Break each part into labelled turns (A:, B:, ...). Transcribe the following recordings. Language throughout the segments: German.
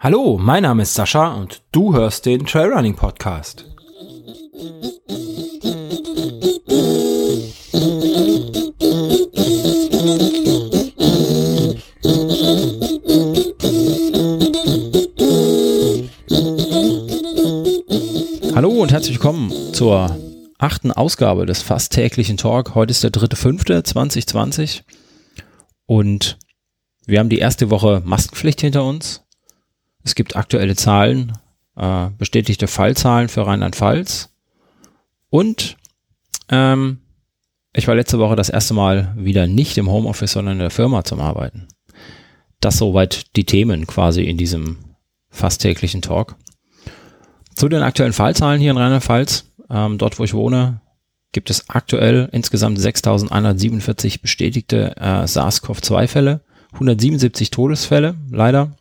A: Hallo, mein Name ist Sascha und du hörst den Trailrunning Podcast.
B: Hallo und herzlich willkommen zur achten Ausgabe des fast täglichen Talk. Heute ist der 3.5.2020 und wir haben die erste Woche Maskenpflicht hinter uns. Es gibt aktuelle Zahlen, äh, bestätigte Fallzahlen für Rheinland-Pfalz. Und ähm, ich war letzte Woche das erste Mal wieder nicht im Homeoffice, sondern in der Firma zum Arbeiten. Das soweit die Themen quasi in diesem fast täglichen Talk. Zu den aktuellen Fallzahlen hier in Rheinland-Pfalz, ähm, dort wo ich wohne, gibt es aktuell insgesamt 6.147 bestätigte äh, SARS-CoV-2-Fälle, 177 Todesfälle, leider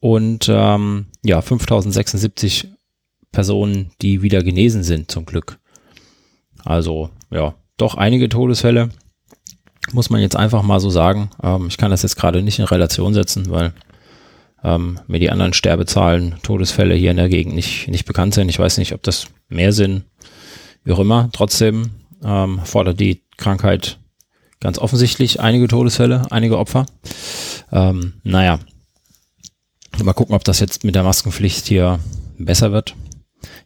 B: und ähm, ja, 5076 Personen, die wieder genesen sind, zum Glück. Also ja, doch einige Todesfälle, muss man jetzt einfach mal so sagen. Ähm, ich kann das jetzt gerade nicht in Relation setzen, weil ähm, mir die anderen Sterbezahlen, Todesfälle hier in der Gegend nicht, nicht bekannt sind. Ich weiß nicht, ob das mehr sind, wie auch immer. Trotzdem ähm, fordert die Krankheit ganz offensichtlich einige Todesfälle, einige Opfer. Ähm, naja, Mal gucken, ob das jetzt mit der Maskenpflicht hier besser wird.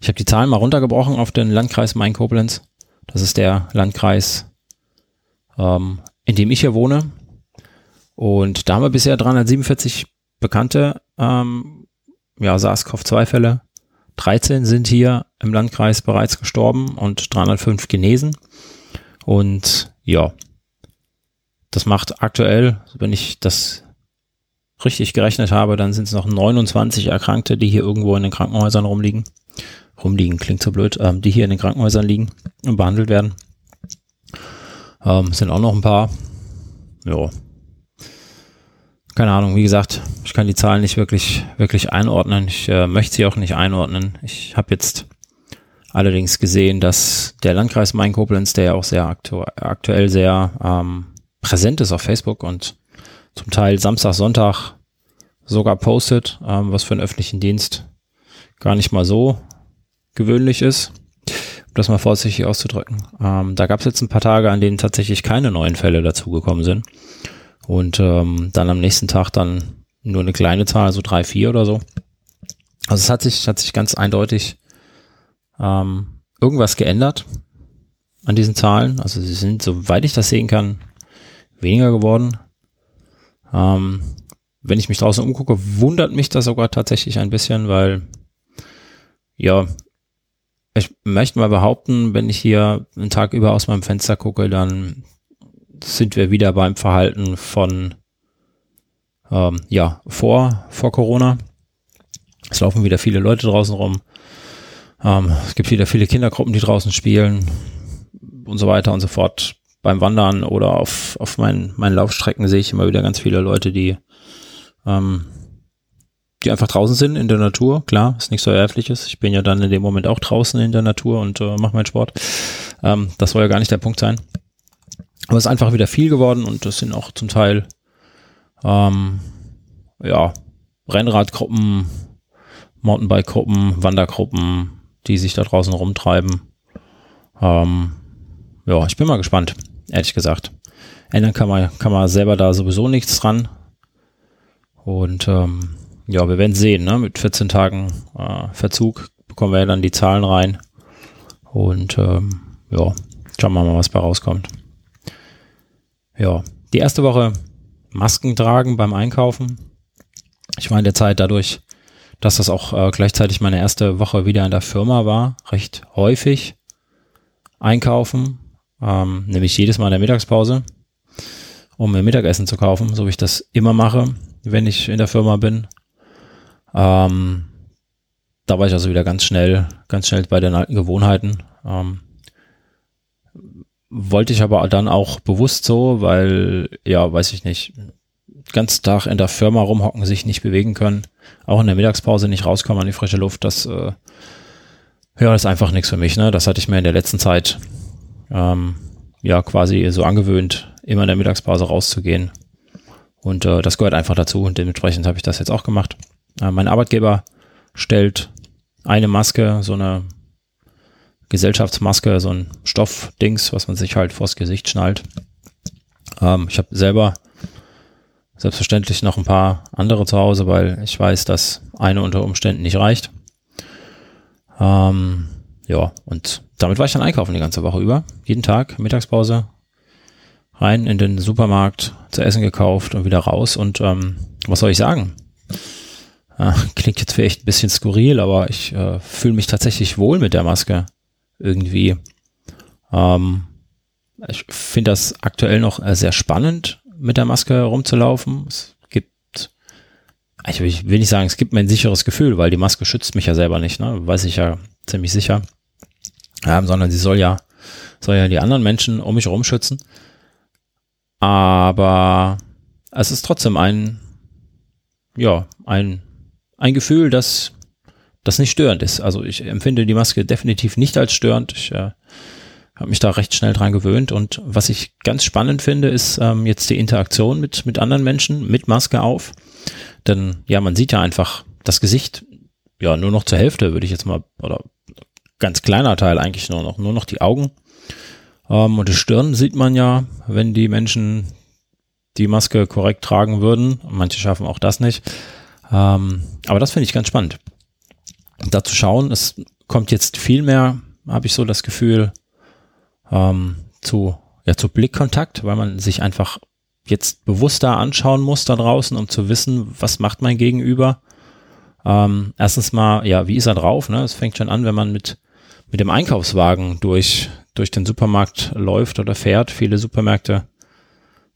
B: Ich habe die Zahlen mal runtergebrochen auf den Landkreis Main-Koblenz. Das ist der Landkreis, ähm, in dem ich hier wohne. Und da haben wir bisher 347 bekannte ähm, ja, SARS-CoV-2-Fälle. 13 sind hier im Landkreis bereits gestorben und 305 genesen. Und ja, das macht aktuell, wenn ich das richtig gerechnet habe, dann sind es noch 29 Erkrankte, die hier irgendwo in den Krankenhäusern rumliegen. Rumliegen klingt so blöd, ähm, die hier in den Krankenhäusern liegen und behandelt werden. Ähm, sind auch noch ein paar. Ja. Keine Ahnung, wie gesagt, ich kann die Zahlen nicht wirklich, wirklich einordnen. Ich äh, möchte sie auch nicht einordnen. Ich habe jetzt allerdings gesehen, dass der Landkreis Main-Koblenz, der ja auch sehr aktu aktuell sehr ähm, präsent ist auf Facebook und zum Teil Samstag, Sonntag sogar postet, ähm, was für einen öffentlichen Dienst gar nicht mal so gewöhnlich ist, um das mal vorsichtig auszudrücken. Ähm, da gab es jetzt ein paar Tage, an denen tatsächlich keine neuen Fälle dazugekommen sind. Und ähm, dann am nächsten Tag dann nur eine kleine Zahl, so drei, vier oder so. Also es hat sich, hat sich ganz eindeutig ähm, irgendwas geändert an diesen Zahlen. Also sie sind, soweit ich das sehen kann, weniger geworden. Ähm, wenn ich mich draußen umgucke, wundert mich das sogar tatsächlich ein bisschen, weil ja, ich möchte mal behaupten, wenn ich hier einen Tag über aus meinem Fenster gucke, dann sind wir wieder beim Verhalten von ähm, ja vor vor Corona. Es laufen wieder viele Leute draußen rum. Ähm, es gibt wieder viele Kindergruppen, die draußen spielen und so weiter und so fort beim Wandern oder auf, auf meinen, meinen Laufstrecken sehe ich immer wieder ganz viele Leute, die, ähm, die einfach draußen sind in der Natur. Klar, ist nichts so Verwerfliches. Ich bin ja dann in dem Moment auch draußen in der Natur und äh, mache meinen Sport. Ähm, das soll ja gar nicht der Punkt sein. Aber es ist einfach wieder viel geworden und das sind auch zum Teil ähm, ja, Rennradgruppen, Mountainbike-Gruppen, Wandergruppen, die sich da draußen rumtreiben. Ähm, ja, ich bin mal gespannt ehrlich gesagt. Ändern kann man, kann man selber da sowieso nichts dran. Und ähm, ja, wir werden sehen, ne? Mit 14 Tagen äh, Verzug bekommen wir ja dann die Zahlen rein. Und ähm, ja, schauen wir mal, was bei rauskommt. Ja, die erste Woche Masken tragen beim Einkaufen. Ich war in der Zeit dadurch, dass das auch äh, gleichzeitig meine erste Woche wieder in der Firma war, recht häufig einkaufen ähm, nämlich jedes Mal in der Mittagspause, um mir Mittagessen zu kaufen, so wie ich das immer mache, wenn ich in der Firma bin. Ähm, da war ich also wieder ganz schnell, ganz schnell bei den alten Gewohnheiten. Ähm, wollte ich aber dann auch bewusst so, weil, ja, weiß ich nicht, ganz Tag in der Firma rumhocken, sich nicht bewegen können, auch in der Mittagspause nicht rauskommen an die frische Luft, das, äh, ja, ist einfach nichts für mich, ne? Das hatte ich mir in der letzten Zeit ähm, ja quasi so angewöhnt, immer in der Mittagspause rauszugehen. Und äh, das gehört einfach dazu und dementsprechend habe ich das jetzt auch gemacht. Äh, mein Arbeitgeber stellt eine Maske, so eine Gesellschaftsmaske, so ein Stoffdings, was man sich halt vors Gesicht schnallt. Ähm, ich habe selber selbstverständlich noch ein paar andere zu Hause, weil ich weiß, dass eine unter Umständen nicht reicht. Ähm, ja, und damit war ich dann einkaufen die ganze Woche über. Jeden Tag, Mittagspause, rein in den Supermarkt, zu essen gekauft und wieder raus. Und ähm, was soll ich sagen? Äh, klingt jetzt vielleicht ein bisschen skurril, aber ich äh, fühle mich tatsächlich wohl mit der Maske irgendwie. Ähm, ich finde das aktuell noch äh, sehr spannend, mit der Maske rumzulaufen. Es gibt, ich will, ich will nicht sagen, es gibt mir ein sicheres Gefühl, weil die Maske schützt mich ja selber nicht, ne? Weiß ich ja ziemlich sicher. Ähm, sondern sie soll ja, soll ja die anderen Menschen um mich herum schützen. Aber es ist trotzdem ein, ja, ein, ein Gefühl, das, das nicht störend ist. Also ich empfinde die Maske definitiv nicht als störend. Ich äh, habe mich da recht schnell dran gewöhnt. Und was ich ganz spannend finde, ist ähm, jetzt die Interaktion mit, mit anderen Menschen mit Maske auf. Denn ja, man sieht ja einfach das Gesicht, ja, nur noch zur Hälfte, würde ich jetzt mal, oder ganz kleiner Teil eigentlich nur noch, nur noch die Augen. Ähm, und die Stirn sieht man ja, wenn die Menschen die Maske korrekt tragen würden. Manche schaffen auch das nicht. Ähm, aber das finde ich ganz spannend. Da zu schauen, es kommt jetzt viel mehr, habe ich so das Gefühl, ähm, zu, ja, zu Blickkontakt, weil man sich einfach jetzt bewusster anschauen muss da draußen, um zu wissen, was macht mein Gegenüber. Ähm, erstens mal, ja, wie ist er drauf? Ne? Es fängt schon an, wenn man mit, mit dem Einkaufswagen durch, durch den Supermarkt läuft oder fährt. Viele Supermärkte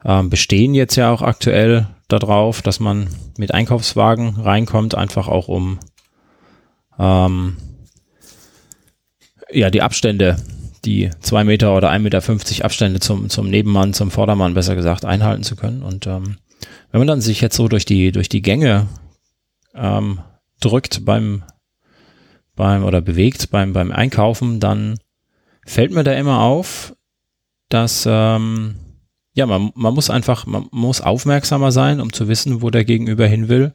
B: ähm, bestehen jetzt ja auch aktuell darauf, dass man mit Einkaufswagen reinkommt, einfach auch um ähm, ja die Abstände die zwei Meter oder 1,50 Meter Abstände zum, zum Nebenmann, zum Vordermann besser gesagt, einhalten zu können. Und ähm, wenn man dann sich jetzt so durch die, durch die Gänge ähm, drückt beim, beim oder bewegt beim, beim Einkaufen, dann fällt mir da immer auf, dass ähm, ja, man, man muss einfach, man muss aufmerksamer sein, um zu wissen, wo der Gegenüber hin will,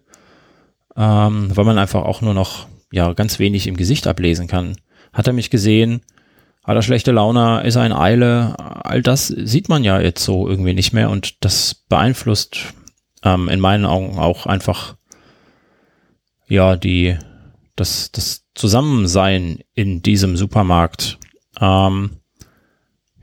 B: ähm, weil man einfach auch nur noch ja ganz wenig im Gesicht ablesen kann. Hat er mich gesehen? Hat er schlechte Laune? Ist er in Eile? All das sieht man ja jetzt so irgendwie nicht mehr und das beeinflusst ähm, in meinen Augen auch einfach ja die das das Zusammensein in diesem Supermarkt. Ähm,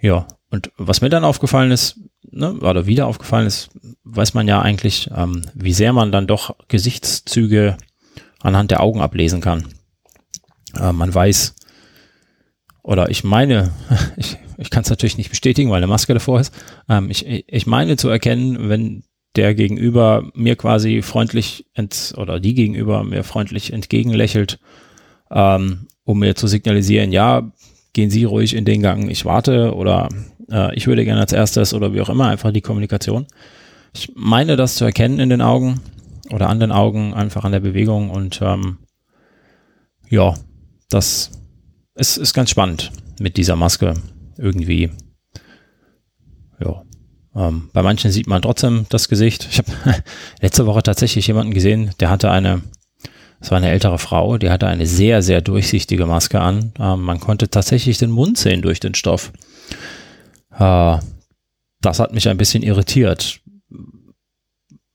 B: ja und was mir dann aufgefallen ist, ne, oder wieder aufgefallen ist, weiß man ja eigentlich, ähm, wie sehr man dann doch Gesichtszüge anhand der Augen ablesen kann. Äh, man weiß, oder ich meine, ich, ich kann es natürlich nicht bestätigen, weil eine Maske davor ist, ähm, ich, ich meine zu erkennen, wenn der Gegenüber mir quasi freundlich ent, oder die Gegenüber mir freundlich entgegenlächelt, ähm, um mir zu signalisieren, ja, gehen Sie ruhig in den Gang, ich warte oder äh, ich würde gerne als erstes oder wie auch immer, einfach die Kommunikation. Ich meine das zu erkennen in den Augen oder an den Augen, einfach an der Bewegung und ähm, ja, das ist, ist ganz spannend mit dieser Maske irgendwie. Ja. Ähm, bei manchen sieht man trotzdem das Gesicht. Ich habe letzte Woche tatsächlich jemanden gesehen, der hatte eine, das war eine ältere Frau, die hatte eine sehr, sehr durchsichtige Maske an. Ähm, man konnte tatsächlich den Mund sehen durch den Stoff. Äh, das hat mich ein bisschen irritiert,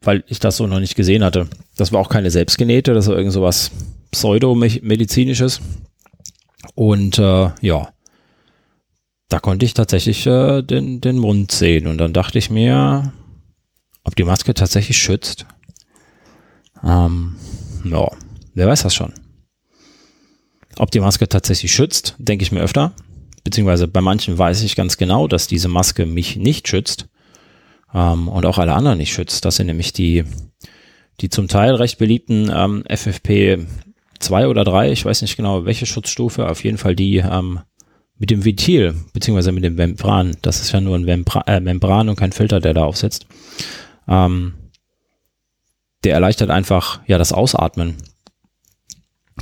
B: weil ich das so noch nicht gesehen hatte. Das war auch keine selbstgenähte, das war irgend so was pseudomedizinisches. Und äh, ja, da konnte ich tatsächlich äh, den, den Mund sehen. Und dann dachte ich mir, ob die Maske tatsächlich schützt. Ähm, ja, wer weiß das schon. Ob die Maske tatsächlich schützt, denke ich mir öfter beziehungsweise bei manchen weiß ich ganz genau, dass diese Maske mich nicht schützt ähm, und auch alle anderen nicht schützt. Das sind nämlich die, die zum Teil recht beliebten ähm, FFP 2 oder 3, ich weiß nicht genau welche Schutzstufe, auf jeden Fall die ähm, mit dem Ventil, beziehungsweise mit dem Membran. Das ist ja nur ein Membra äh, Membran und kein Filter, der da aufsetzt. Ähm, der erleichtert einfach ja das Ausatmen.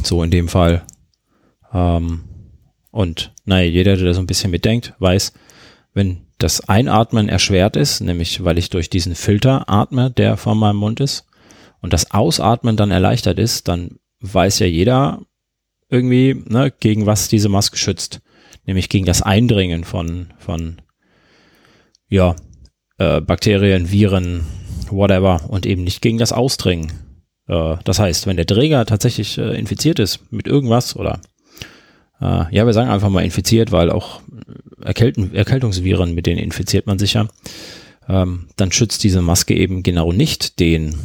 B: So in dem Fall. Ähm, und naja, jeder, der da so ein bisschen mitdenkt, weiß, wenn das Einatmen erschwert ist, nämlich weil ich durch diesen Filter atme, der vor meinem Mund ist, und das Ausatmen dann erleichtert ist, dann weiß ja jeder irgendwie, ne, gegen was diese Maske schützt. Nämlich gegen das Eindringen von, von ja, äh, Bakterien, Viren, whatever, und eben nicht gegen das Ausdringen. Äh, das heißt, wenn der Träger tatsächlich äh, infiziert ist mit irgendwas oder äh, ja, wir sagen einfach mal infiziert, weil auch Erkälten, Erkältungsviren, mit denen infiziert man sich ja, ähm, dann schützt diese Maske eben genau nicht den,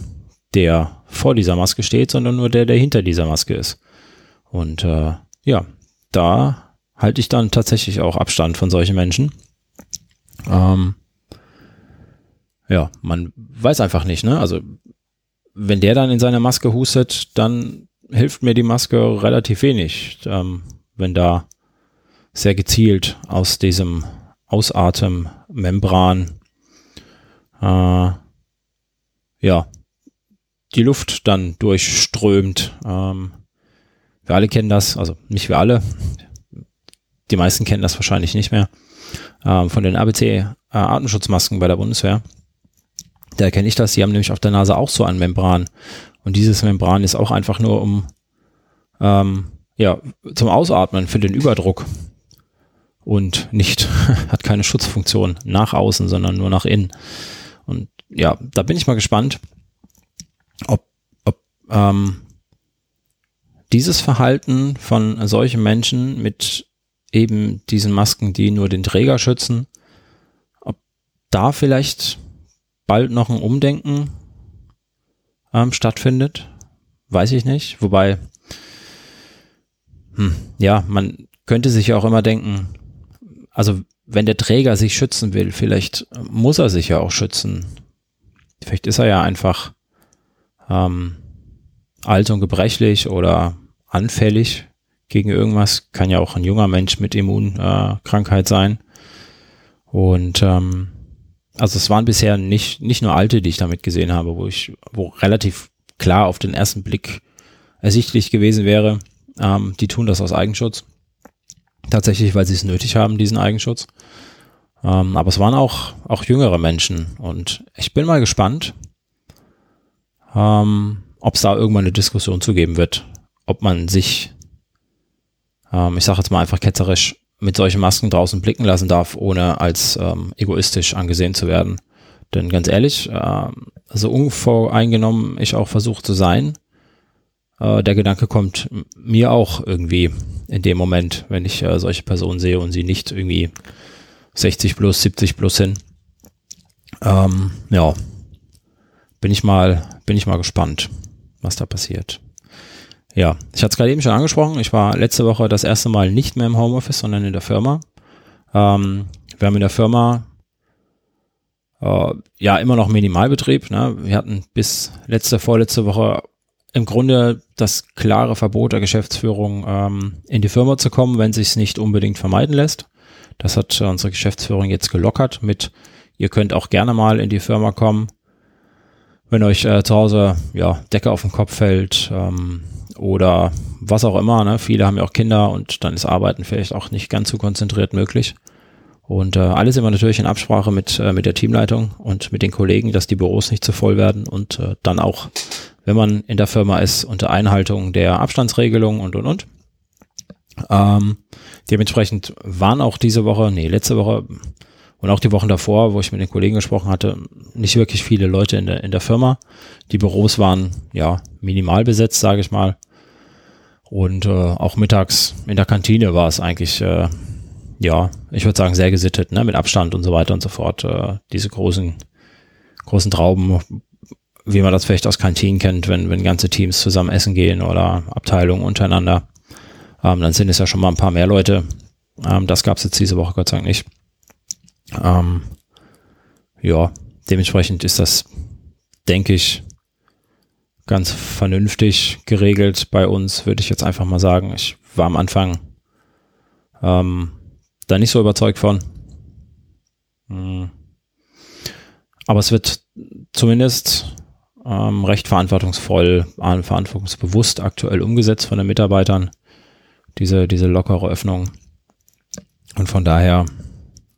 B: der vor dieser Maske steht, sondern nur der, der hinter dieser Maske ist. Und äh, ja, da halte ich dann tatsächlich auch Abstand von solchen Menschen. Ähm, ja, man weiß einfach nicht, ne? Also wenn der dann in seine Maske hustet, dann hilft mir die Maske relativ wenig. Ähm, wenn da sehr gezielt aus diesem Ausatemmembran äh, ja die Luft dann durchströmt. Ähm, wir alle kennen das, also nicht wir alle, die meisten kennen das wahrscheinlich nicht mehr, ähm, von den ABC äh, bei der Bundeswehr. Da kenne ich das, die haben nämlich auf der Nase auch so ein Membran. Und dieses Membran ist auch einfach nur um ähm, ja, zum Ausatmen für den Überdruck und nicht, hat keine Schutzfunktion nach außen, sondern nur nach innen. Und ja, da bin ich mal gespannt, ob, ob ähm, dieses Verhalten von solchen Menschen mit eben diesen Masken, die nur den Träger schützen, ob da vielleicht bald noch ein Umdenken ähm, stattfindet, weiß ich nicht. Wobei hm, ja, man könnte sich ja auch immer denken, also wenn der Träger sich schützen will, vielleicht muss er sich ja auch schützen. Vielleicht ist er ja einfach ähm, alt und gebrechlich oder anfällig gegen irgendwas. Kann ja auch ein junger Mensch mit Immunkrankheit äh, sein. Und ähm, also es waren bisher nicht, nicht nur alte, die ich damit gesehen habe, wo ich, wo relativ klar auf den ersten Blick ersichtlich gewesen wäre, ähm, die tun das aus Eigenschutz. Tatsächlich, weil sie es nötig haben, diesen Eigenschutz. Ähm, aber es waren auch, auch jüngere Menschen. Und ich bin mal gespannt, ähm, ob es da irgendwann eine Diskussion zu geben wird. Ob man sich, ähm, ich sage jetzt mal einfach ketzerisch, mit solchen Masken draußen blicken lassen darf, ohne als ähm, egoistisch angesehen zu werden. Denn ganz ehrlich, äh, so unvoreingenommen ich auch versuche zu sein, äh, der Gedanke kommt mir auch irgendwie in dem Moment, wenn ich äh, solche Personen sehe und sie nicht irgendwie 60 plus, 70 plus sind. Ähm, ja, bin ich mal, bin ich mal gespannt, was da passiert. Ja, ich hatte es gerade eben schon angesprochen. Ich war letzte Woche das erste Mal nicht mehr im Homeoffice, sondern in der Firma. Ähm, wir haben in der Firma äh, ja immer noch Minimalbetrieb. Ne? Wir hatten bis letzte, vorletzte Woche im Grunde das klare Verbot der Geschäftsführung, ähm, in die Firma zu kommen, wenn sich es nicht unbedingt vermeiden lässt. Das hat äh, unsere Geschäftsführung jetzt gelockert mit, ihr könnt auch gerne mal in die Firma kommen, wenn euch äh, zu Hause ja Decke auf den Kopf fällt ähm, oder was auch immer. Ne? Viele haben ja auch Kinder und dann ist Arbeiten vielleicht auch nicht ganz so konzentriert möglich. Und äh, alles immer natürlich in Absprache mit, äh, mit der Teamleitung und mit den Kollegen, dass die Büros nicht zu voll werden und äh, dann auch wenn man in der Firma ist, unter Einhaltung der Abstandsregelung und, und, und. Ähm, dementsprechend waren auch diese Woche, nee, letzte Woche und auch die Wochen davor, wo ich mit den Kollegen gesprochen hatte, nicht wirklich viele Leute in der, in der Firma. Die Büros waren, ja, minimal besetzt, sage ich mal. Und äh, auch mittags in der Kantine war es eigentlich, äh, ja, ich würde sagen, sehr gesittet, ne, mit Abstand und so weiter und so fort. Äh, diese großen, großen Trauben, wie man das vielleicht aus Kantinen kennt, wenn, wenn ganze Teams zusammen essen gehen oder Abteilungen untereinander. Ähm, dann sind es ja schon mal ein paar mehr Leute. Ähm, das gab es jetzt diese Woche Gott sei Dank nicht. Ähm, ja, dementsprechend ist das, denke ich, ganz vernünftig geregelt bei uns, würde ich jetzt einfach mal sagen. Ich war am Anfang ähm, da nicht so überzeugt von. Hm. Aber es wird zumindest ähm, recht verantwortungsvoll, verantwortungsbewusst aktuell umgesetzt von den Mitarbeitern, diese, diese lockere Öffnung. Und von daher,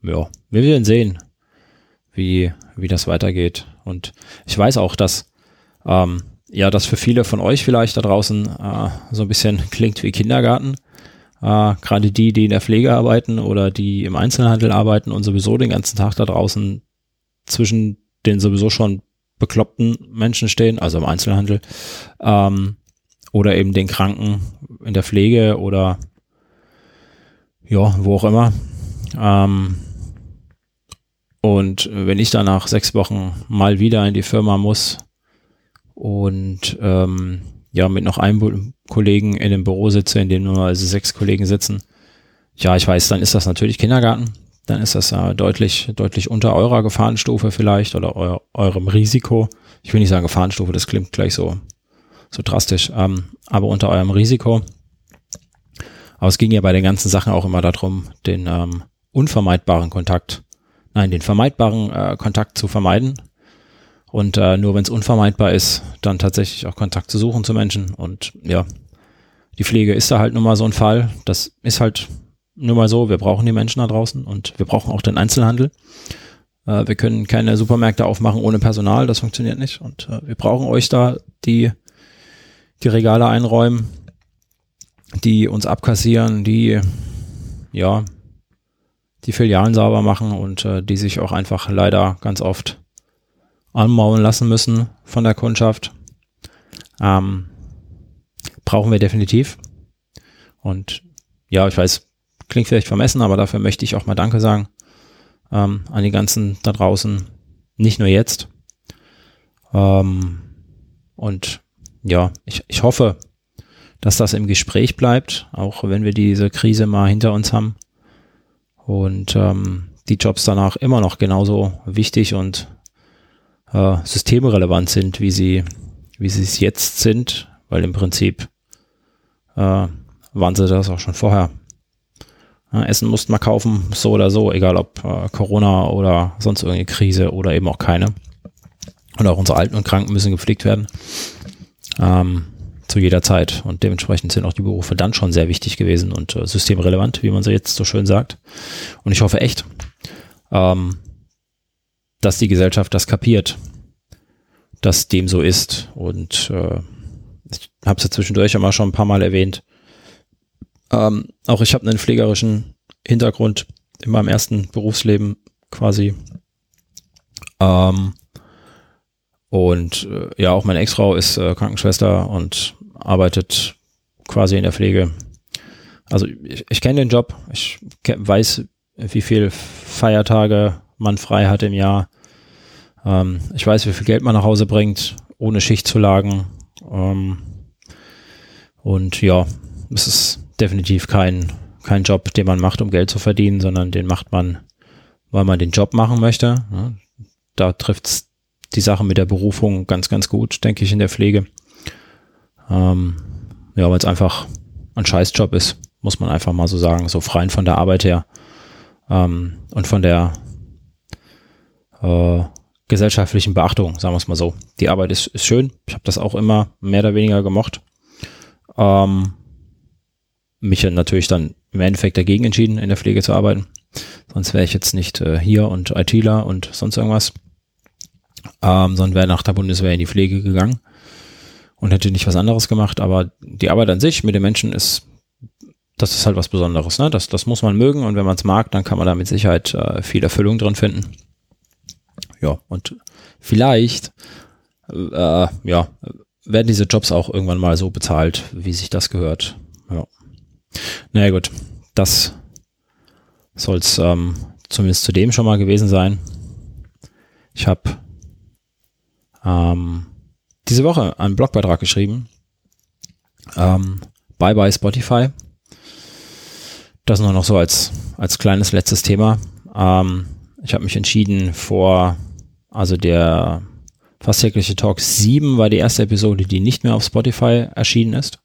B: ja, wir werden sehen, wie, wie das weitergeht. Und ich weiß auch, dass ähm, ja, das für viele von euch vielleicht da draußen äh, so ein bisschen klingt wie Kindergarten. Äh, Gerade die, die in der Pflege arbeiten oder die im Einzelhandel arbeiten und sowieso den ganzen Tag da draußen zwischen den sowieso schon bekloppten Menschen stehen, also im Einzelhandel, ähm, oder eben den Kranken in der Pflege oder ja, wo auch immer. Ähm, und wenn ich dann nach sechs Wochen mal wieder in die Firma muss und ähm, ja, mit noch einem Kollegen in dem Büro sitze, in dem nur also sechs Kollegen sitzen, ja, ich weiß, dann ist das natürlich Kindergarten. Dann ist das äh, deutlich, deutlich unter eurer Gefahrenstufe vielleicht oder eu eurem Risiko. Ich will nicht sagen Gefahrenstufe, das klingt gleich so, so drastisch, ähm, aber unter eurem Risiko. Aber es ging ja bei den ganzen Sachen auch immer darum, den ähm, unvermeidbaren Kontakt, nein, den vermeidbaren äh, Kontakt zu vermeiden. Und äh, nur wenn es unvermeidbar ist, dann tatsächlich auch Kontakt zu suchen zu Menschen. Und ja, die Pflege ist da halt nun mal so ein Fall. Das ist halt nur mal so. Wir brauchen die Menschen da draußen und wir brauchen auch den Einzelhandel. Äh, wir können keine Supermärkte aufmachen ohne Personal. Das funktioniert nicht. Und äh, wir brauchen euch da, die die Regale einräumen, die uns abkassieren, die ja die Filialen sauber machen und äh, die sich auch einfach leider ganz oft anmaulen lassen müssen von der Kundschaft. Ähm, brauchen wir definitiv. Und ja, ich weiß, klingt vielleicht vermessen, aber dafür möchte ich auch mal Danke sagen ähm, an die ganzen da draußen. Nicht nur jetzt. Ähm, und ja, ich, ich hoffe, dass das im Gespräch bleibt, auch wenn wir diese Krise mal hinter uns haben. Und ähm, die Jobs danach immer noch genauso wichtig und äh, systemrelevant sind, wie sie, wie sie es jetzt sind, weil im Prinzip äh, waren sie das auch schon vorher. Ja, Essen mussten wir kaufen, so oder so, egal ob äh, Corona oder sonst irgendeine Krise oder eben auch keine. Und auch unsere Alten und Kranken müssen gepflegt werden. Ähm, zu jeder Zeit. Und dementsprechend sind auch die Berufe dann schon sehr wichtig gewesen und äh, systemrelevant, wie man so jetzt so schön sagt. Und ich hoffe echt, ähm, dass die Gesellschaft das kapiert, dass dem so ist. Und äh, ich habe es ja zwischendurch immer schon ein paar Mal erwähnt. Ähm, auch ich habe einen pflegerischen Hintergrund in meinem ersten Berufsleben quasi. Ähm, und äh, ja, auch meine Ex-Frau ist äh, Krankenschwester und arbeitet quasi in der Pflege. Also ich, ich kenne den Job, ich weiß, wie viel Feiertage man frei hat im Jahr. Ähm, ich weiß, wie viel Geld man nach Hause bringt, ohne Schichtzulagen. Ähm, und ja, es ist definitiv kein, kein Job, den man macht, um Geld zu verdienen, sondern den macht man, weil man den Job machen möchte. Ja, da trifft es die Sache mit der Berufung ganz, ganz gut, denke ich, in der Pflege. Ähm, ja, weil es einfach ein Scheißjob ist, muss man einfach mal so sagen, so freien von der Arbeit her ähm, und von der äh, gesellschaftlichen Beachtung, sagen wir es mal so. Die Arbeit ist, ist schön, ich habe das auch immer mehr oder weniger gemocht. Ähm, mich natürlich dann im Endeffekt dagegen entschieden, in der Pflege zu arbeiten. Sonst wäre ich jetzt nicht äh, hier und ITler und sonst irgendwas ähm, sondern wäre nach der Bundeswehr in die Pflege gegangen und hätte nicht was anderes gemacht. Aber die Arbeit an sich mit den Menschen ist, das ist halt was Besonderes. Ne? Das, das muss man mögen und wenn man es mag, dann kann man da mit Sicherheit äh, viel Erfüllung drin finden. Ja, und vielleicht, äh, ja, werden diese Jobs auch irgendwann mal so bezahlt, wie sich das gehört. Ja. Naja gut, das soll es ähm, zumindest zu dem schon mal gewesen sein. Ich habe ähm, diese Woche einen Blogbeitrag geschrieben. Ähm, bye bye Spotify. Das nur noch so als, als kleines letztes Thema. Ähm, ich habe mich entschieden vor, also der fast tägliche Talk 7 war die erste Episode, die nicht mehr auf Spotify erschienen ist.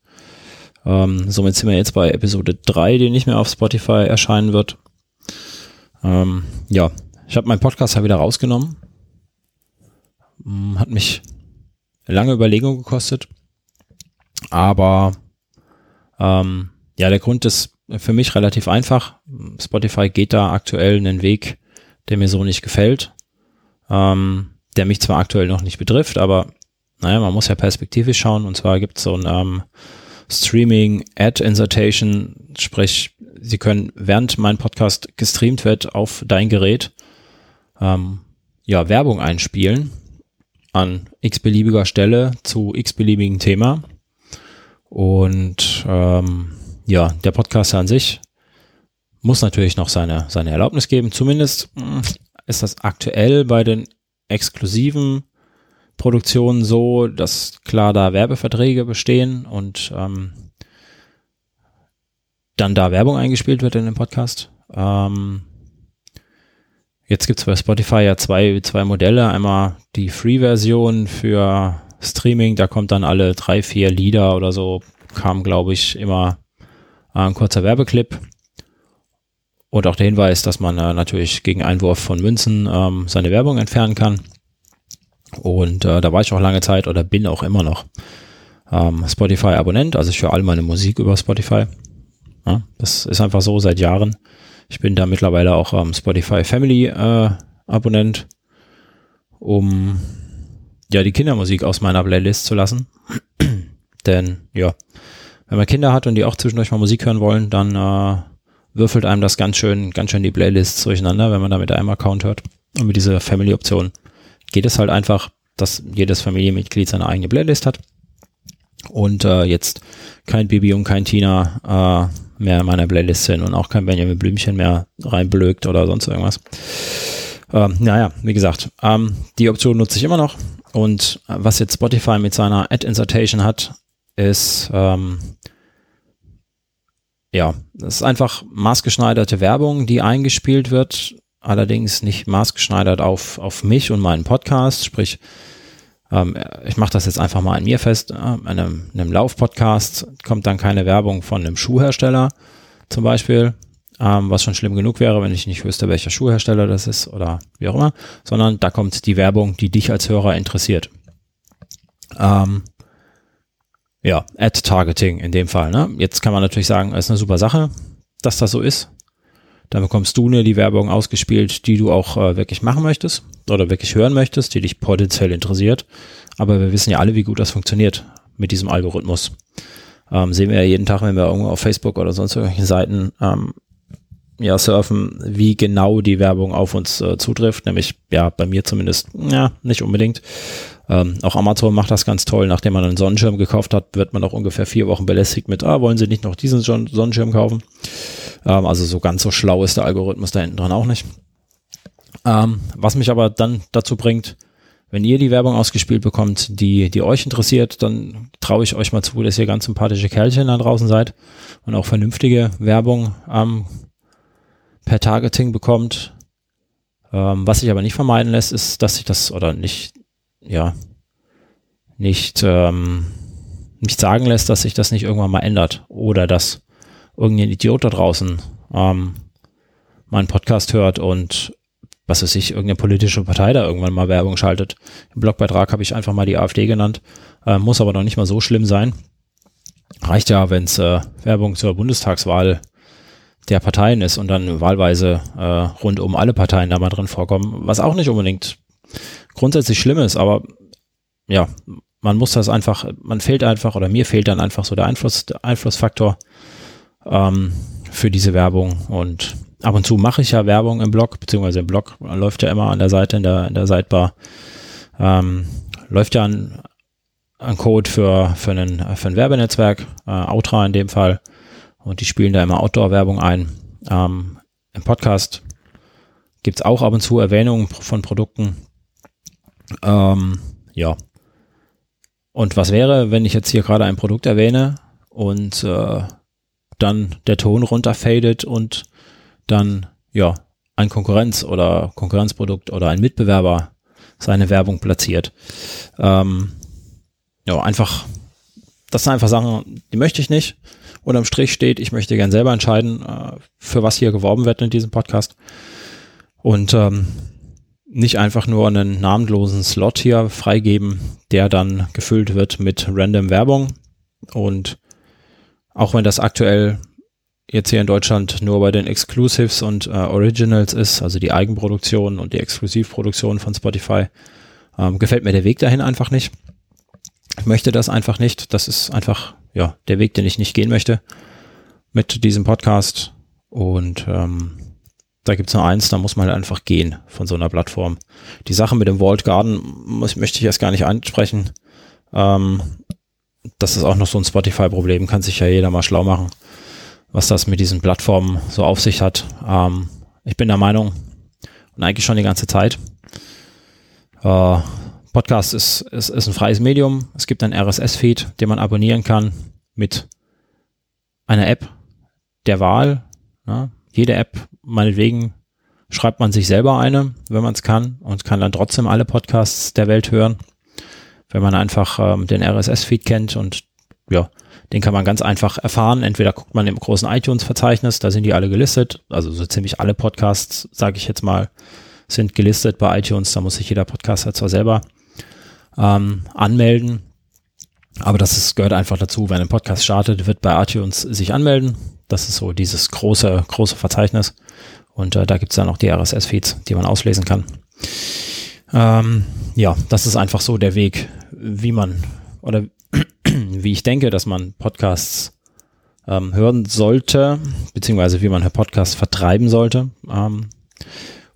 B: Ähm, somit sind wir jetzt bei Episode 3, die nicht mehr auf Spotify erscheinen wird. Ähm, ja, ich habe meinen Podcast ja wieder rausgenommen. Hm, hat mich lange Überlegung gekostet. Aber ähm, ja, der Grund ist für mich relativ einfach. Spotify geht da aktuell einen Weg, der mir so nicht gefällt, ähm, der mich zwar aktuell noch nicht betrifft, aber naja, man muss ja perspektivisch schauen. Und zwar gibt es so ein ähm, Streaming Ad Insertation, sprich, Sie können während mein Podcast gestreamt wird auf dein Gerät, ähm, ja, Werbung einspielen an x-beliebiger Stelle zu x-beliebigen Thema. Und ähm, ja, der Podcaster an sich muss natürlich noch seine, seine Erlaubnis geben. Zumindest hm, ist das aktuell bei den exklusiven Produktionen so, dass klar da Werbeverträge bestehen und ähm, dann da Werbung eingespielt wird in dem Podcast. Ähm, jetzt gibt es bei Spotify ja zwei, zwei Modelle. Einmal die Free-Version für Streaming, da kommt dann alle drei, vier Lieder oder so, kam glaube ich immer ein kurzer Werbeclip. Und auch der Hinweis, dass man äh, natürlich gegen Einwurf von Münzen ähm, seine Werbung entfernen kann. Und äh, da war ich auch lange Zeit oder bin auch immer noch ähm, Spotify-Abonnent. Also ich höre all meine Musik über Spotify. Ja, das ist einfach so seit Jahren. Ich bin da mittlerweile auch ähm, Spotify Family äh, Abonnent, um ja die Kindermusik aus meiner Playlist zu lassen. Denn ja, wenn man Kinder hat und die auch zwischendurch mal Musik hören wollen, dann äh, würfelt einem das ganz schön, ganz schön die Playlists durcheinander, wenn man da mit einem Account hört. Und mit dieser Family-Option geht es halt einfach, dass jedes Familienmitglied seine eigene Playlist hat. Und äh, jetzt kein Bibi und kein Tina äh, mehr in meiner Playlist sind und auch kein Benjamin Blümchen mehr reinblökt oder sonst irgendwas. Ähm, naja, wie gesagt, ähm, die Option nutze ich immer noch. Und äh, was jetzt Spotify mit seiner Ad-Insertation hat, ist, ähm, ja, das ist einfach maßgeschneiderte Werbung, die eingespielt wird allerdings nicht maßgeschneidert auf, auf mich und meinen Podcast, sprich, ähm, ich mache das jetzt einfach mal an mir fest, äh, in einem, einem Lauf-Podcast kommt dann keine Werbung von einem Schuhhersteller zum Beispiel, ähm, was schon schlimm genug wäre, wenn ich nicht wüsste, welcher Schuhhersteller das ist oder wie auch immer, sondern da kommt die Werbung, die dich als Hörer interessiert. Ähm, ja, Ad-Targeting in dem Fall. Ne? Jetzt kann man natürlich sagen, ist eine super Sache, dass das so ist. Dann bekommst du nur die Werbung ausgespielt, die du auch äh, wirklich machen möchtest oder wirklich hören möchtest, die dich potenziell interessiert. Aber wir wissen ja alle, wie gut das funktioniert mit diesem Algorithmus. Ähm, sehen wir ja jeden Tag, wenn wir irgendwo auf Facebook oder sonst irgendwelchen Seiten ähm, ja, surfen, wie genau die Werbung auf uns äh, zutrifft. Nämlich, ja, bei mir zumindest, ja, nicht unbedingt. Ähm, auch Amazon macht das ganz toll. Nachdem man einen Sonnenschirm gekauft hat, wird man auch ungefähr vier Wochen belästigt mit, ah, wollen Sie nicht noch diesen Sonnenschirm kaufen? Ähm, also so ganz so schlau ist der Algorithmus da hinten dran auch nicht. Ähm, was mich aber dann dazu bringt, wenn ihr die Werbung ausgespielt bekommt, die, die euch interessiert, dann traue ich euch mal zu, dass ihr ganz sympathische Kerlchen da draußen seid und auch vernünftige Werbung ähm, per Targeting bekommt. Ähm, was sich aber nicht vermeiden lässt, ist, dass sich das oder nicht, ja, nicht, ähm, nicht sagen lässt, dass sich das nicht irgendwann mal ändert oder dass irgendein Idiot da draußen ähm, meinen Podcast hört und was weiß ich, irgendeine politische Partei da irgendwann mal Werbung schaltet. Im Blogbeitrag habe ich einfach mal die AfD genannt, äh, muss aber noch nicht mal so schlimm sein. Reicht ja, wenn es äh, Werbung zur Bundestagswahl der Parteien ist und dann wahlweise äh, rund um alle Parteien da mal drin vorkommen, was auch nicht unbedingt grundsätzlich schlimm ist, aber ja, man muss das einfach, man fehlt einfach oder mir fehlt dann einfach so der Einfluss, der Einflussfaktor ähm, für diese Werbung. Und ab und zu mache ich ja Werbung im Blog, beziehungsweise im Blog läuft ja immer an der Seite, in der, in der Sidebar, ähm, läuft ja ein, ein Code für, für, einen, für ein Werbenetzwerk, äh, Outra in dem Fall. Und die spielen da immer Outdoor-Werbung ein. Ähm, Im Podcast gibt es auch ab und zu Erwähnungen von Produkten. Ähm, ja. Und was wäre, wenn ich jetzt hier gerade ein Produkt erwähne und äh, dann der Ton runterfadet und dann, ja, ein Konkurrenz oder Konkurrenzprodukt oder ein Mitbewerber seine Werbung platziert. Ähm, ja, einfach, das sind einfach Sachen, die möchte ich nicht. Unterm Strich steht, ich möchte gern selber entscheiden, äh, für was hier geworben wird in diesem Podcast. Und ähm, nicht einfach nur einen namenlosen Slot hier freigeben, der dann gefüllt wird mit random Werbung und auch wenn das aktuell jetzt hier in Deutschland nur bei den Exclusives und äh, Originals ist, also die Eigenproduktion und die Exklusivproduktion von Spotify, ähm, gefällt mir der Weg dahin einfach nicht. Ich möchte das einfach nicht. Das ist einfach, ja, der Weg, den ich nicht gehen möchte mit diesem Podcast. Und ähm, da gibt's nur eins, da muss man halt einfach gehen von so einer Plattform. Die Sache mit dem Walled Garden muss, möchte ich erst gar nicht ansprechen. Ähm, das ist auch noch so ein Spotify-Problem, kann sich ja jeder mal schlau machen, was das mit diesen Plattformen so auf sich hat. Ähm, ich bin der Meinung, und eigentlich schon die ganze Zeit, äh, Podcast ist, ist, ist ein freies Medium. Es gibt einen RSS-Feed, den man abonnieren kann mit einer App der Wahl. Ja, jede App, meinetwegen, schreibt man sich selber eine, wenn man es kann, und kann dann trotzdem alle Podcasts der Welt hören. Wenn man einfach ähm, den RSS-Feed kennt und ja, den kann man ganz einfach erfahren. Entweder guckt man im großen iTunes-Verzeichnis, da sind die alle gelistet, also so ziemlich alle Podcasts, sage ich jetzt mal, sind gelistet bei iTunes. Da muss sich jeder Podcaster zwar selber ähm, anmelden, aber das ist, gehört einfach dazu. Wenn ein Podcast startet, wird bei iTunes sich anmelden. Das ist so dieses große, große Verzeichnis. Und äh, da gibt's dann auch die RSS-Feeds, die man auslesen kann. Ähm, ja, das ist einfach so der Weg, wie man oder wie ich denke, dass man Podcasts ähm, hören sollte, beziehungsweise wie man Podcasts vertreiben sollte. Ähm,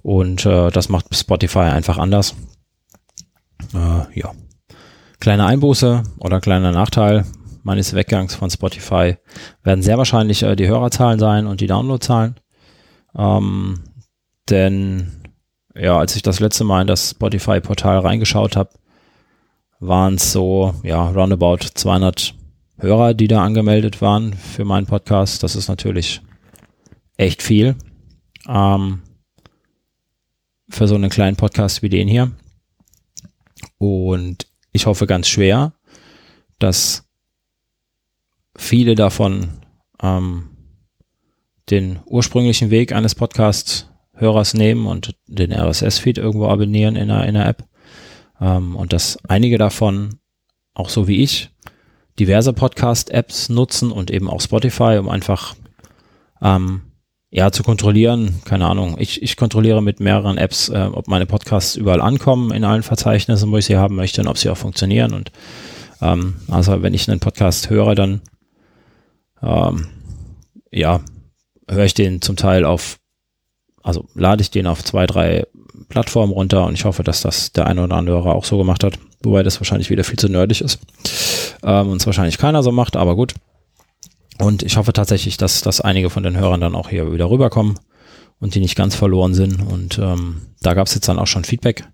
B: und äh, das macht Spotify einfach anders. Äh, ja. Kleine Einbuße oder kleiner Nachteil meines Weggangs von Spotify werden sehr wahrscheinlich äh, die Hörerzahlen sein und die Downloadzahlen. Ähm, denn ja, als ich das letzte Mal in das Spotify-Portal reingeschaut habe, waren es so, ja, roundabout 200 Hörer, die da angemeldet waren für meinen Podcast. Das ist natürlich echt viel ähm, für so einen kleinen Podcast wie den hier. Und ich hoffe ganz schwer, dass viele davon ähm, den ursprünglichen Weg eines Podcast-Hörers nehmen und den RSS-Feed irgendwo abonnieren in einer, in einer App. Ähm, und dass einige davon, auch so wie ich, diverse Podcast-Apps nutzen und eben auch Spotify, um einfach ähm, ja, zu kontrollieren, keine Ahnung. Ich, ich kontrolliere mit mehreren Apps, äh, ob meine Podcasts überall ankommen in allen Verzeichnissen, wo ich sie haben möchte und ob sie auch funktionieren. Und ähm, also wenn ich einen Podcast höre, dann ähm, ja, höre ich den zum Teil auf, also lade ich den auf zwei, drei Plattformen runter und ich hoffe, dass das der eine oder andere auch so gemacht hat, wobei das wahrscheinlich wieder viel zu nerdig ist ähm, und es wahrscheinlich keiner so macht, aber gut. Und ich hoffe tatsächlich, dass, dass einige von den Hörern dann auch hier wieder rüberkommen und die nicht ganz verloren sind. Und ähm, da gab es jetzt dann auch schon Feedback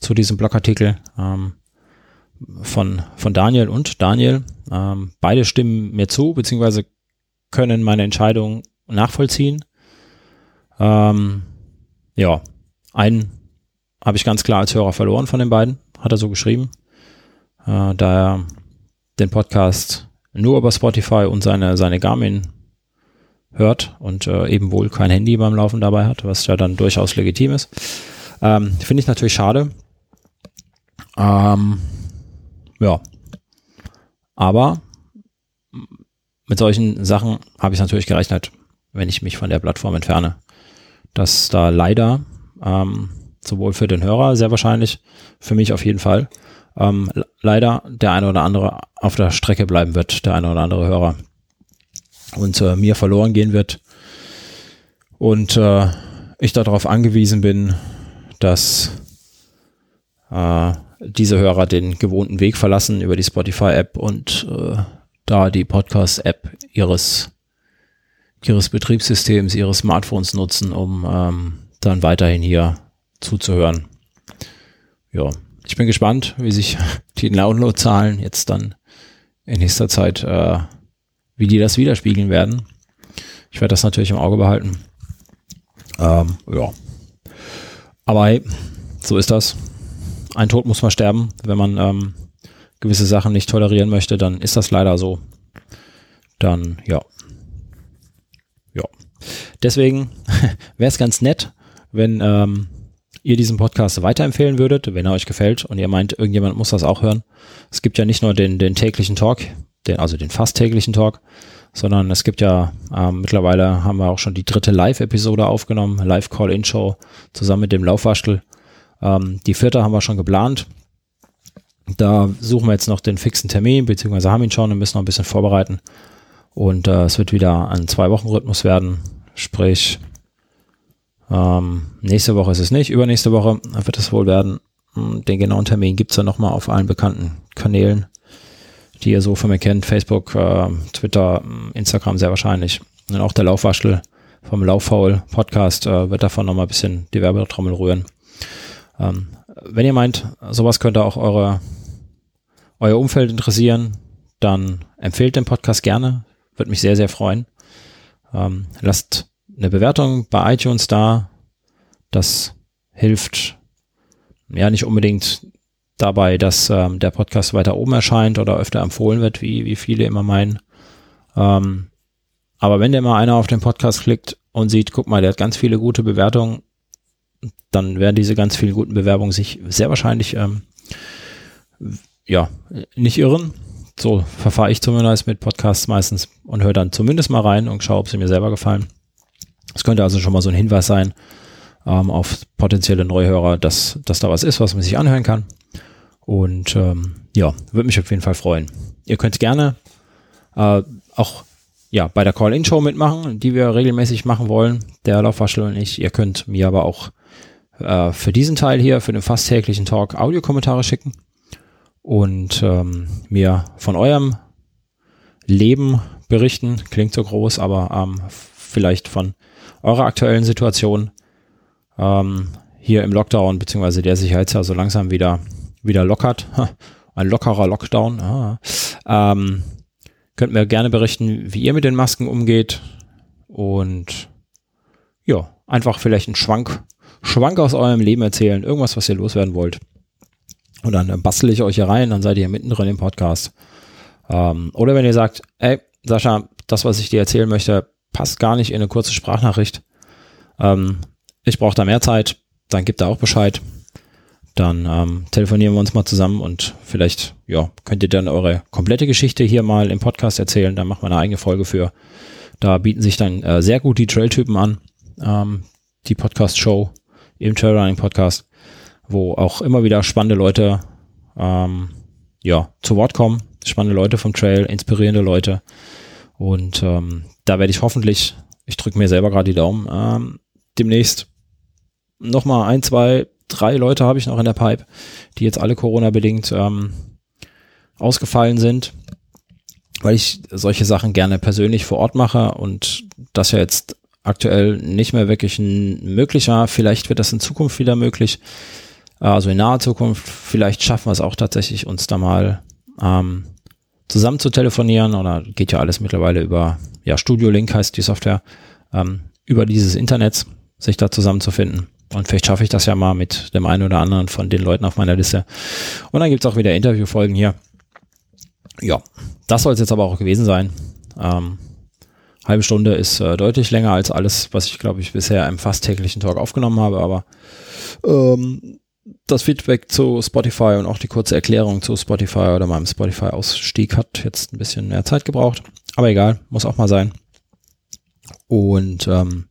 B: zu diesem Blogartikel ähm, von, von Daniel und Daniel. Ähm, beide stimmen mir zu, beziehungsweise können meine Entscheidung nachvollziehen. Ähm, ja, einen habe ich ganz klar als Hörer verloren von den beiden, hat er so geschrieben. Äh, da er den Podcast nur über Spotify und seine, seine Garmin hört und äh, eben wohl kein Handy beim Laufen dabei hat, was ja dann durchaus legitim ist. Ähm, Finde ich natürlich schade. Ähm, ja. Aber mit solchen Sachen habe ich natürlich gerechnet, wenn ich mich von der Plattform entferne, dass da leider ähm, sowohl für den Hörer sehr wahrscheinlich, für mich auf jeden Fall, ähm, leider der eine oder andere auf der Strecke bleiben wird, der eine oder andere Hörer. Und äh, mir verloren gehen wird. Und äh, ich darauf angewiesen bin, dass äh, diese Hörer den gewohnten Weg verlassen über die Spotify-App und äh, da die Podcast-App ihres ihres Betriebssystems, ihres Smartphones nutzen, um ähm, dann weiterhin hier zuzuhören. Ja, ich bin gespannt, wie sich die Download-Zahlen jetzt dann in nächster Zeit, äh, wie die das widerspiegeln werden. Ich werde das natürlich im Auge behalten. Ähm, ja. Aber hey, so ist das. Ein Tod muss man sterben. Wenn man ähm, gewisse Sachen nicht tolerieren möchte, dann ist das leider so. Dann, ja. Ja. Deswegen wäre es ganz nett, wenn ähm, ihr diesen Podcast weiterempfehlen würdet, wenn er euch gefällt und ihr meint, irgendjemand muss das auch hören. Es gibt ja nicht nur den, den täglichen Talk den, also den fast täglichen Talk, sondern es gibt ja ähm, mittlerweile haben wir auch schon die dritte Live-Episode aufgenommen, Live-Call-In-Show zusammen mit dem Laufwaschel. Ähm, die vierte haben wir schon geplant. Da suchen wir jetzt noch den fixen Termin, beziehungsweise haben ihn schon und müssen noch ein bisschen vorbereiten. Und äh, es wird wieder ein Zwei-Wochen-Rhythmus werden. Sprich, ähm, nächste Woche ist es nicht, übernächste Woche wird es wohl werden. Hm, den genauen Termin gibt es dann nochmal auf allen bekannten Kanälen, die ihr so von mir kennt. Facebook, äh, Twitter, Instagram sehr wahrscheinlich. Und auch der Laufwaschel vom Lauffaul Podcast äh, wird davon nochmal ein bisschen die Werbetrommel rühren. Ähm, wenn ihr meint, sowas könnte auch eure, euer Umfeld interessieren, dann empfehlt den Podcast gerne. Würde mich sehr, sehr freuen. Ähm, lasst eine Bewertung bei iTunes da. Das hilft ja nicht unbedingt dabei, dass ähm, der Podcast weiter oben erscheint oder öfter empfohlen wird, wie, wie viele immer meinen. Ähm, aber wenn der mal einer auf den Podcast klickt und sieht, guck mal, der hat ganz viele gute Bewertungen, dann werden diese ganz vielen guten Bewerbungen sich sehr wahrscheinlich ähm, ja nicht irren. So verfahre ich zumindest mit Podcasts meistens und höre dann zumindest mal rein und schaue, ob sie mir selber gefallen. Es könnte also schon mal so ein Hinweis sein ähm, auf potenzielle Neuhörer, dass, dass da was ist, was man sich anhören kann. Und ähm, ja, würde mich auf jeden Fall freuen. Ihr könnt gerne äh, auch ja, bei der Call-In-Show mitmachen, die wir regelmäßig machen wollen, der Laufwaschel und ich. Ihr könnt mir aber auch äh, für diesen Teil hier, für den fast täglichen Talk, Audiokommentare schicken und ähm, mir von eurem Leben berichten. Klingt so groß, aber ähm, vielleicht von eurer aktuellen Situation ähm, hier im Lockdown, beziehungsweise der sich jetzt ja so langsam wieder, wieder lockert. Ein lockerer Lockdown. Ah. Ähm, könnt mir gerne berichten, wie ihr mit den Masken umgeht und ja, einfach vielleicht einen Schwank Schwank aus eurem Leben erzählen, irgendwas, was ihr loswerden wollt. Und dann äh, bastel ich euch hier rein, dann seid ihr mittendrin im Podcast. Ähm, oder wenn ihr sagt, ey, Sascha, das, was ich dir erzählen möchte, passt gar nicht in eine kurze Sprachnachricht. Ähm, ich brauche da mehr Zeit, dann gebt da auch Bescheid. Dann ähm, telefonieren wir uns mal zusammen und vielleicht, ja, könnt ihr dann eure komplette Geschichte hier mal im Podcast erzählen. Da machen wir eine eigene Folge für. Da bieten sich dann äh, sehr gut die Trail-Typen an, ähm, die Podcast-Show im Trailrunning Podcast, wo auch immer wieder spannende Leute ähm, ja, zu Wort kommen. Spannende Leute vom Trail, inspirierende Leute. Und ähm, da werde ich hoffentlich, ich drücke mir selber gerade die Daumen, ähm, demnächst nochmal ein, zwei, drei Leute habe ich noch in der Pipe, die jetzt alle Corona-bedingt ähm, ausgefallen sind, weil ich solche Sachen gerne persönlich vor Ort mache und das ja jetzt aktuell nicht mehr wirklich ein möglicher. Vielleicht wird das in Zukunft wieder möglich. Also in naher Zukunft. Vielleicht schaffen wir es auch tatsächlich, uns da mal ähm, zusammen zu telefonieren. Oder geht ja alles mittlerweile über, ja, Studio Link heißt die Software, ähm, über dieses Internet sich da zusammenzufinden. Und vielleicht schaffe ich das ja mal mit dem einen oder anderen von den Leuten auf meiner Liste. Und dann gibt's auch wieder Interviewfolgen hier. Ja, das soll es jetzt aber auch gewesen sein. Ähm, halbe Stunde ist äh, deutlich länger als alles, was ich, glaube ich, bisher im fast täglichen Talk aufgenommen habe, aber ähm, das Feedback zu Spotify und auch die kurze Erklärung zu Spotify oder meinem Spotify-Ausstieg hat jetzt ein bisschen mehr Zeit gebraucht. Aber egal, muss auch mal sein. Und ähm,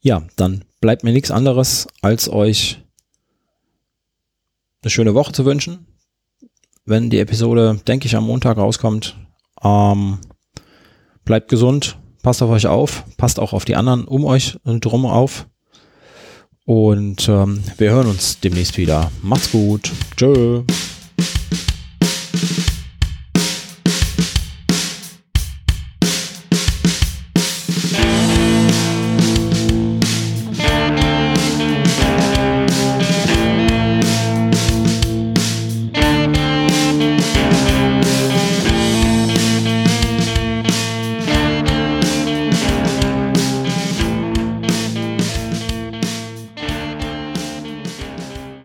B: ja, dann bleibt mir nichts anderes, als euch eine schöne Woche zu wünschen. Wenn die Episode, denke ich, am Montag rauskommt, ähm, bleibt gesund, passt auf euch auf, passt auch auf die anderen um euch drum auf. Und ähm, wir hören uns demnächst wieder. Macht's gut. Tschö.